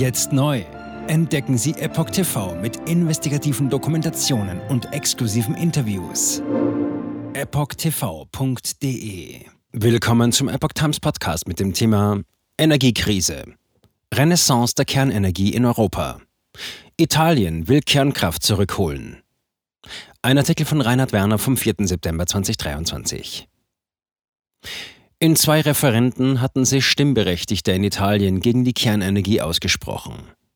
Jetzt neu. Entdecken Sie Epoch TV mit investigativen Dokumentationen und exklusiven Interviews. EpochTV.de Willkommen zum Epoch Times Podcast mit dem Thema Energiekrise. Renaissance der Kernenergie in Europa. Italien will Kernkraft zurückholen. Ein Artikel von Reinhard Werner vom 4. September 2023. In zwei Referenten hatten sich Stimmberechtigte in Italien gegen die Kernenergie ausgesprochen.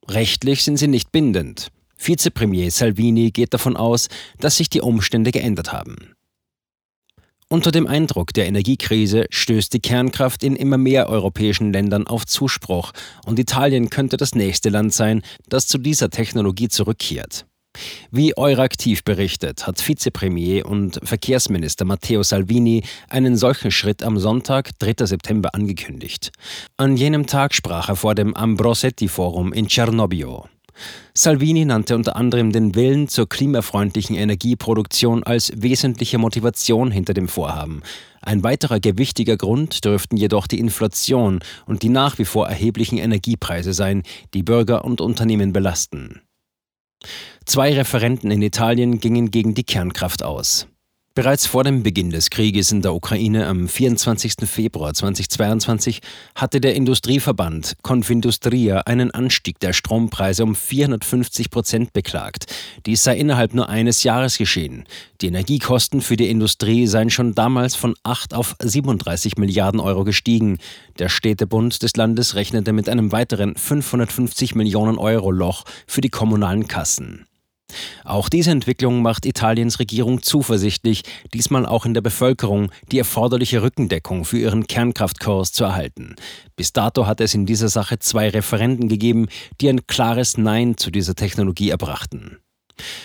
Rechtlich sind sie nicht bindend. Vizepremier Salvini geht davon aus, dass sich die Umstände geändert haben. Unter dem Eindruck der Energiekrise stößt die Kernkraft in immer mehr europäischen Ländern auf Zuspruch und Italien könnte das nächste Land sein, das zu dieser Technologie zurückkehrt. Wie Euraktiv berichtet, hat Vizepremier und Verkehrsminister Matteo Salvini einen solchen Schritt am Sonntag, 3. September, angekündigt. An jenem Tag sprach er vor dem Ambrosetti-Forum in Cernobbio. Salvini nannte unter anderem den Willen zur klimafreundlichen Energieproduktion als wesentliche Motivation hinter dem Vorhaben. Ein weiterer gewichtiger Grund dürften jedoch die Inflation und die nach wie vor erheblichen Energiepreise sein, die Bürger und Unternehmen belasten. Zwei Referenten in Italien gingen gegen die Kernkraft aus. Bereits vor dem Beginn des Krieges in der Ukraine am 24. Februar 2022 hatte der Industrieverband Confindustria einen Anstieg der Strompreise um 450 Prozent beklagt. Dies sei innerhalb nur eines Jahres geschehen. Die Energiekosten für die Industrie seien schon damals von 8 auf 37 Milliarden Euro gestiegen. Der Städtebund des Landes rechnete mit einem weiteren 550 Millionen Euro Loch für die kommunalen Kassen. Auch diese Entwicklung macht Italiens Regierung zuversichtlich, diesmal auch in der Bevölkerung die erforderliche Rückendeckung für ihren Kernkraftkurs zu erhalten. Bis dato hat es in dieser Sache zwei Referenden gegeben, die ein klares Nein zu dieser Technologie erbrachten.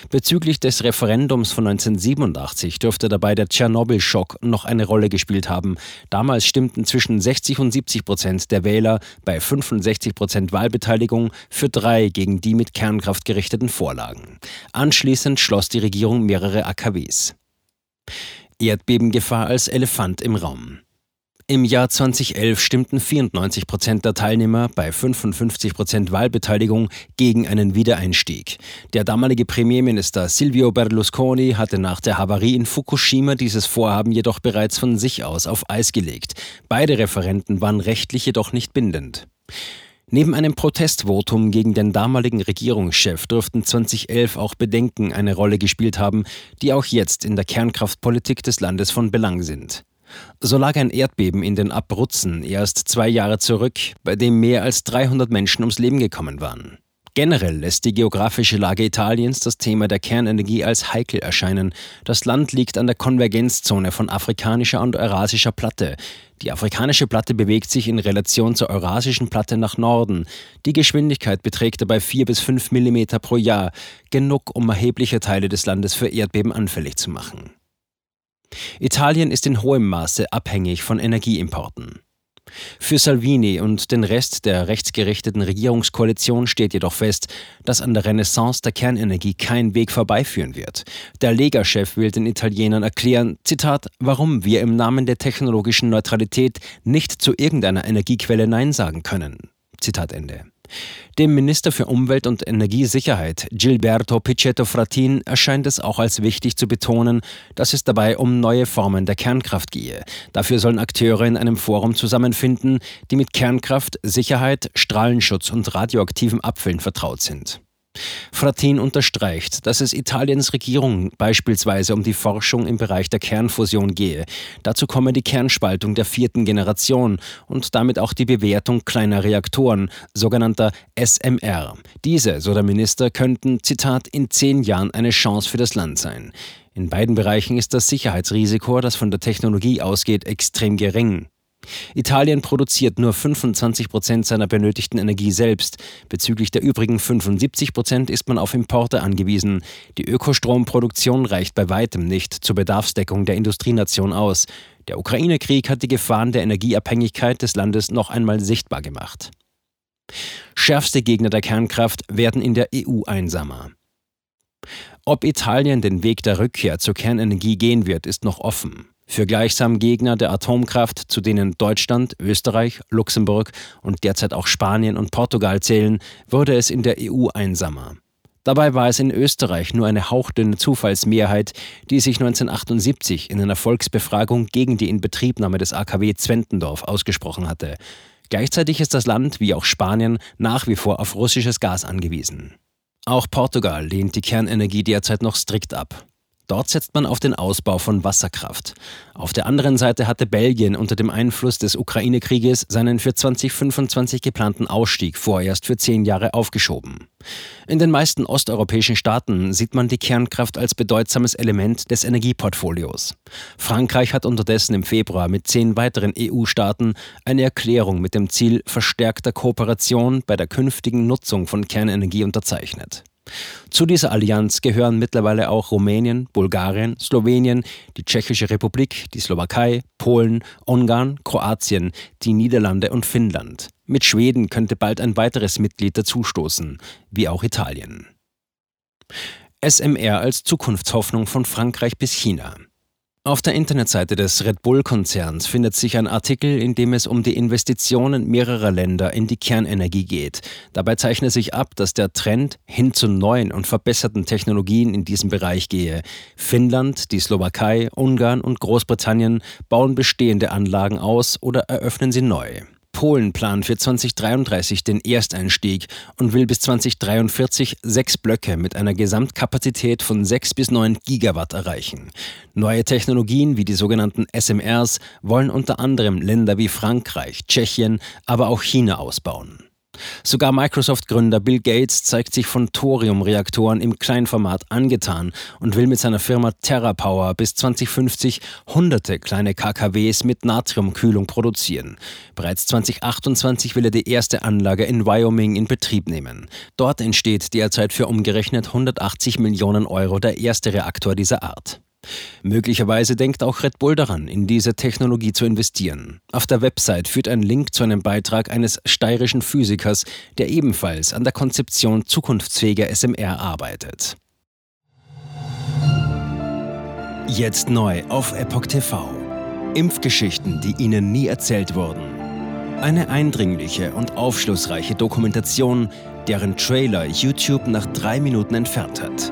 Bezüglich des Referendums von 1987 dürfte dabei der Tschernobyl-Schock noch eine Rolle gespielt haben. Damals stimmten zwischen 60 und 70 Prozent der Wähler bei 65 Prozent Wahlbeteiligung für drei gegen die mit Kernkraft gerichteten Vorlagen. Anschließend schloss die Regierung mehrere AKWs. Erdbebengefahr als Elefant im Raum. Im Jahr 2011 stimmten 94 Prozent der Teilnehmer bei 55 Prozent Wahlbeteiligung gegen einen Wiedereinstieg. Der damalige Premierminister Silvio Berlusconi hatte nach der Havarie in Fukushima dieses Vorhaben jedoch bereits von sich aus auf Eis gelegt. Beide Referenten waren rechtlich jedoch nicht bindend. Neben einem Protestvotum gegen den damaligen Regierungschef dürften 2011 auch Bedenken eine Rolle gespielt haben, die auch jetzt in der Kernkraftpolitik des Landes von Belang sind. So lag ein Erdbeben in den Abruzzen erst zwei Jahre zurück, bei dem mehr als 300 Menschen ums Leben gekommen waren. Generell lässt die geografische Lage Italiens das Thema der Kernenergie als heikel erscheinen. Das Land liegt an der Konvergenzzone von afrikanischer und eurasischer Platte. Die afrikanische Platte bewegt sich in Relation zur eurasischen Platte nach Norden. Die Geschwindigkeit beträgt dabei 4 bis 5 mm pro Jahr, genug, um erhebliche Teile des Landes für Erdbeben anfällig zu machen. Italien ist in hohem Maße abhängig von Energieimporten. Für Salvini und den Rest der rechtsgerichteten Regierungskoalition steht jedoch fest, dass an der Renaissance der Kernenergie kein Weg vorbeiführen wird. Der Lega-Chef will den Italienern erklären, Zitat, warum wir im Namen der technologischen Neutralität nicht zu irgendeiner Energiequelle Nein sagen können. Zitat Ende. Dem Minister für Umwelt und Energiesicherheit, Gilberto Pichetto Fratin, erscheint es auch als wichtig zu betonen, dass es dabei um neue Formen der Kernkraft gehe. Dafür sollen Akteure in einem Forum zusammenfinden, die mit Kernkraft, Sicherheit, Strahlenschutz und radioaktiven Abfällen vertraut sind. Fratin unterstreicht, dass es Italiens Regierung beispielsweise um die Forschung im Bereich der Kernfusion gehe. Dazu komme die Kernspaltung der vierten Generation und damit auch die Bewertung kleiner Reaktoren, sogenannter SMR. Diese, so der Minister, könnten, Zitat, in zehn Jahren eine Chance für das Land sein. In beiden Bereichen ist das Sicherheitsrisiko, das von der Technologie ausgeht, extrem gering. Italien produziert nur 25 Prozent seiner benötigten Energie selbst. Bezüglich der übrigen 75 Prozent ist man auf Importe angewiesen. Die Ökostromproduktion reicht bei weitem nicht zur Bedarfsdeckung der Industrienation aus. Der Ukraine-Krieg hat die Gefahren der Energieabhängigkeit des Landes noch einmal sichtbar gemacht. Schärfste Gegner der Kernkraft werden in der EU einsamer. Ob Italien den Weg der Rückkehr zur Kernenergie gehen wird, ist noch offen. Für gleichsam Gegner der Atomkraft, zu denen Deutschland, Österreich, Luxemburg und derzeit auch Spanien und Portugal zählen, wurde es in der EU einsamer. Dabei war es in Österreich nur eine hauchdünne Zufallsmehrheit, die sich 1978 in einer Volksbefragung gegen die Inbetriebnahme des AKW Zwentendorf ausgesprochen hatte. Gleichzeitig ist das Land, wie auch Spanien, nach wie vor auf russisches Gas angewiesen. Auch Portugal lehnt die Kernenergie derzeit noch strikt ab. Dort setzt man auf den Ausbau von Wasserkraft. Auf der anderen Seite hatte Belgien unter dem Einfluss des Ukraine-Krieges seinen für 2025 geplanten Ausstieg vorerst für zehn Jahre aufgeschoben. In den meisten osteuropäischen Staaten sieht man die Kernkraft als bedeutsames Element des Energieportfolios. Frankreich hat unterdessen im Februar mit zehn weiteren EU-Staaten eine Erklärung mit dem Ziel verstärkter Kooperation bei der künftigen Nutzung von Kernenergie unterzeichnet. Zu dieser Allianz gehören mittlerweile auch Rumänien, Bulgarien, Slowenien, die Tschechische Republik, die Slowakei, Polen, Ungarn, Kroatien, die Niederlande und Finnland. Mit Schweden könnte bald ein weiteres Mitglied dazustoßen, wie auch Italien. SMR als Zukunftshoffnung von Frankreich bis China. Auf der Internetseite des Red Bull-Konzerns findet sich ein Artikel, in dem es um die Investitionen mehrerer Länder in die Kernenergie geht. Dabei zeichnet sich ab, dass der Trend hin zu neuen und verbesserten Technologien in diesem Bereich gehe. Finnland, die Slowakei, Ungarn und Großbritannien bauen bestehende Anlagen aus oder eröffnen sie neu. Polen plant für 2033 den Ersteinstieg und will bis 2043 sechs Blöcke mit einer Gesamtkapazität von 6 bis 9 Gigawatt erreichen. Neue Technologien wie die sogenannten SMRs wollen unter anderem Länder wie Frankreich, Tschechien, aber auch China ausbauen. Sogar Microsoft-Gründer Bill Gates zeigt sich von Thorium-Reaktoren im Kleinformat angetan und will mit seiner Firma TerraPower bis 2050 hunderte kleine KKWs mit Natriumkühlung produzieren. Bereits 2028 will er die erste Anlage in Wyoming in Betrieb nehmen. Dort entsteht derzeit für umgerechnet 180 Millionen Euro der erste Reaktor dieser Art. Möglicherweise denkt auch Red Bull daran, in diese Technologie zu investieren. Auf der Website führt ein Link zu einem Beitrag eines steirischen Physikers, der ebenfalls an der Konzeption zukunftsfähiger SMR arbeitet. Jetzt neu auf Epoch TV. Impfgeschichten, die Ihnen nie erzählt wurden. Eine eindringliche und aufschlussreiche Dokumentation, deren Trailer YouTube nach drei Minuten entfernt hat.